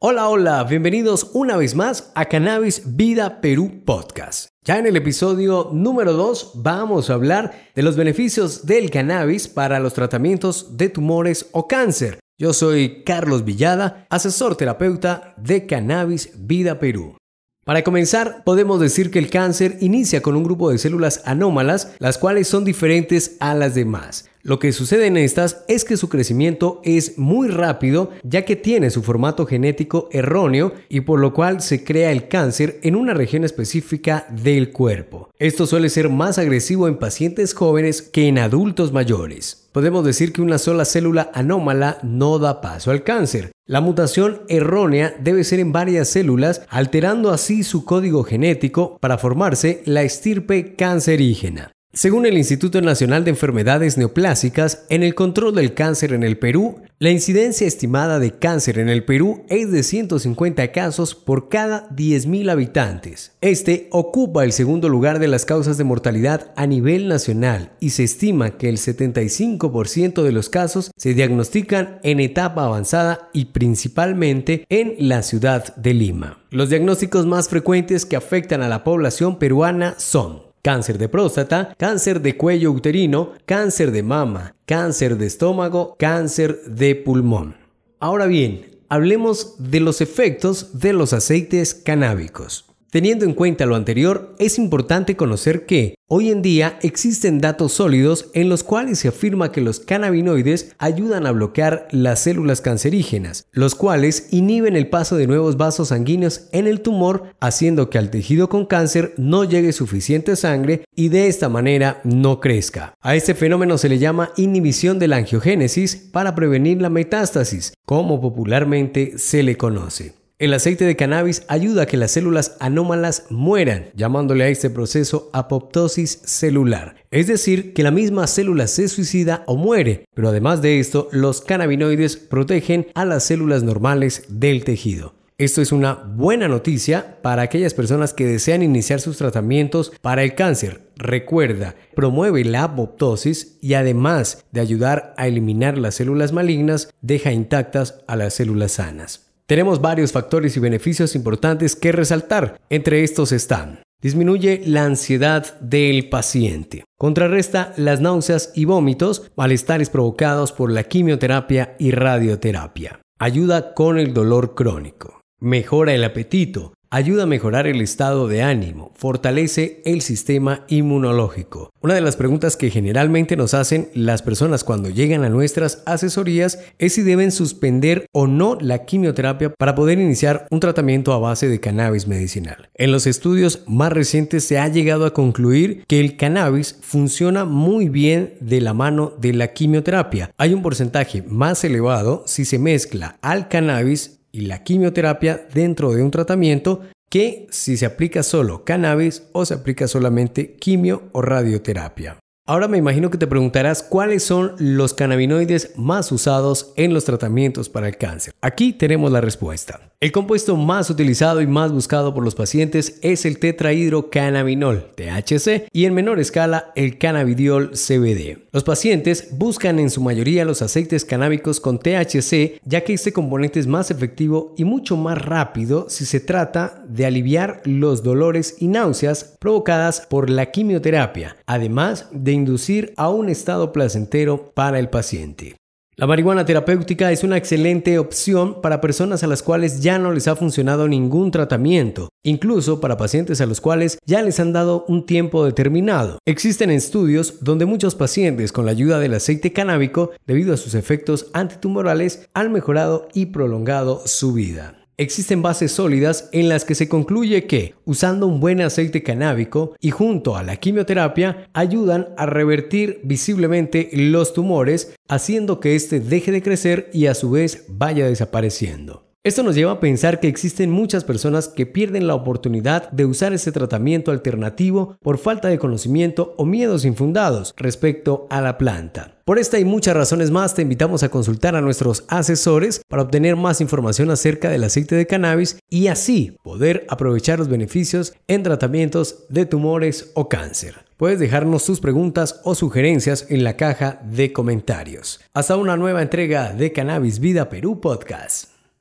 Hola, hola, bienvenidos una vez más a Cannabis Vida Perú Podcast. Ya en el episodio número 2 vamos a hablar de los beneficios del cannabis para los tratamientos de tumores o cáncer. Yo soy Carlos Villada, asesor terapeuta de Cannabis Vida Perú. Para comenzar, podemos decir que el cáncer inicia con un grupo de células anómalas, las cuales son diferentes a las demás. Lo que sucede en estas es que su crecimiento es muy rápido ya que tiene su formato genético erróneo y por lo cual se crea el cáncer en una región específica del cuerpo. Esto suele ser más agresivo en pacientes jóvenes que en adultos mayores. Podemos decir que una sola célula anómala no da paso al cáncer. La mutación errónea debe ser en varias células, alterando así su código genético para formarse la estirpe cancerígena. Según el Instituto Nacional de Enfermedades Neoplásicas, en el control del cáncer en el Perú, la incidencia estimada de cáncer en el Perú es de 150 casos por cada 10.000 habitantes. Este ocupa el segundo lugar de las causas de mortalidad a nivel nacional y se estima que el 75% de los casos se diagnostican en etapa avanzada y principalmente en la ciudad de Lima. Los diagnósticos más frecuentes que afectan a la población peruana son cáncer de próstata, cáncer de cuello uterino, cáncer de mama, cáncer de estómago, cáncer de pulmón. Ahora bien, hablemos de los efectos de los aceites canábicos. Teniendo en cuenta lo anterior, es importante conocer que hoy en día existen datos sólidos en los cuales se afirma que los cannabinoides ayudan a bloquear las células cancerígenas, los cuales inhiben el paso de nuevos vasos sanguíneos en el tumor, haciendo que al tejido con cáncer no llegue suficiente sangre y de esta manera no crezca. A este fenómeno se le llama inhibición de la angiogénesis para prevenir la metástasis, como popularmente se le conoce. El aceite de cannabis ayuda a que las células anómalas mueran, llamándole a este proceso apoptosis celular. Es decir, que la misma célula se suicida o muere, pero además de esto, los cannabinoides protegen a las células normales del tejido. Esto es una buena noticia para aquellas personas que desean iniciar sus tratamientos para el cáncer. Recuerda, promueve la apoptosis y además de ayudar a eliminar las células malignas, deja intactas a las células sanas. Tenemos varios factores y beneficios importantes que resaltar. Entre estos están Disminuye la ansiedad del paciente. Contrarresta las náuseas y vómitos, malestares provocados por la quimioterapia y radioterapia. Ayuda con el dolor crónico. Mejora el apetito. Ayuda a mejorar el estado de ánimo, fortalece el sistema inmunológico. Una de las preguntas que generalmente nos hacen las personas cuando llegan a nuestras asesorías es si deben suspender o no la quimioterapia para poder iniciar un tratamiento a base de cannabis medicinal. En los estudios más recientes se ha llegado a concluir que el cannabis funciona muy bien de la mano de la quimioterapia. Hay un porcentaje más elevado si se mezcla al cannabis y la quimioterapia dentro de un tratamiento que si se aplica solo cannabis o se aplica solamente quimio o radioterapia. Ahora me imagino que te preguntarás cuáles son los cannabinoides más usados en los tratamientos para el cáncer. Aquí tenemos la respuesta. El compuesto más utilizado y más buscado por los pacientes es el tetrahidrocannabinol, THC, y en menor escala el cannabidiol CBD. Los pacientes buscan en su mayoría los aceites canábicos con THC, ya que este componente es más efectivo y mucho más rápido si se trata de aliviar los dolores y náuseas provocadas por la quimioterapia, además de inducir a un estado placentero para el paciente. La marihuana terapéutica es una excelente opción para personas a las cuales ya no les ha funcionado ningún tratamiento, incluso para pacientes a los cuales ya les han dado un tiempo determinado. Existen estudios donde muchos pacientes con la ayuda del aceite canábico, debido a sus efectos antitumorales, han mejorado y prolongado su vida. Existen bases sólidas en las que se concluye que, usando un buen aceite canábico y junto a la quimioterapia, ayudan a revertir visiblemente los tumores, haciendo que éste deje de crecer y a su vez vaya desapareciendo. Esto nos lleva a pensar que existen muchas personas que pierden la oportunidad de usar ese tratamiento alternativo por falta de conocimiento o miedos infundados respecto a la planta. Por esta y muchas razones más te invitamos a consultar a nuestros asesores para obtener más información acerca del aceite de cannabis y así poder aprovechar los beneficios en tratamientos de tumores o cáncer. Puedes dejarnos tus preguntas o sugerencias en la caja de comentarios. Hasta una nueva entrega de Cannabis Vida Perú Podcast.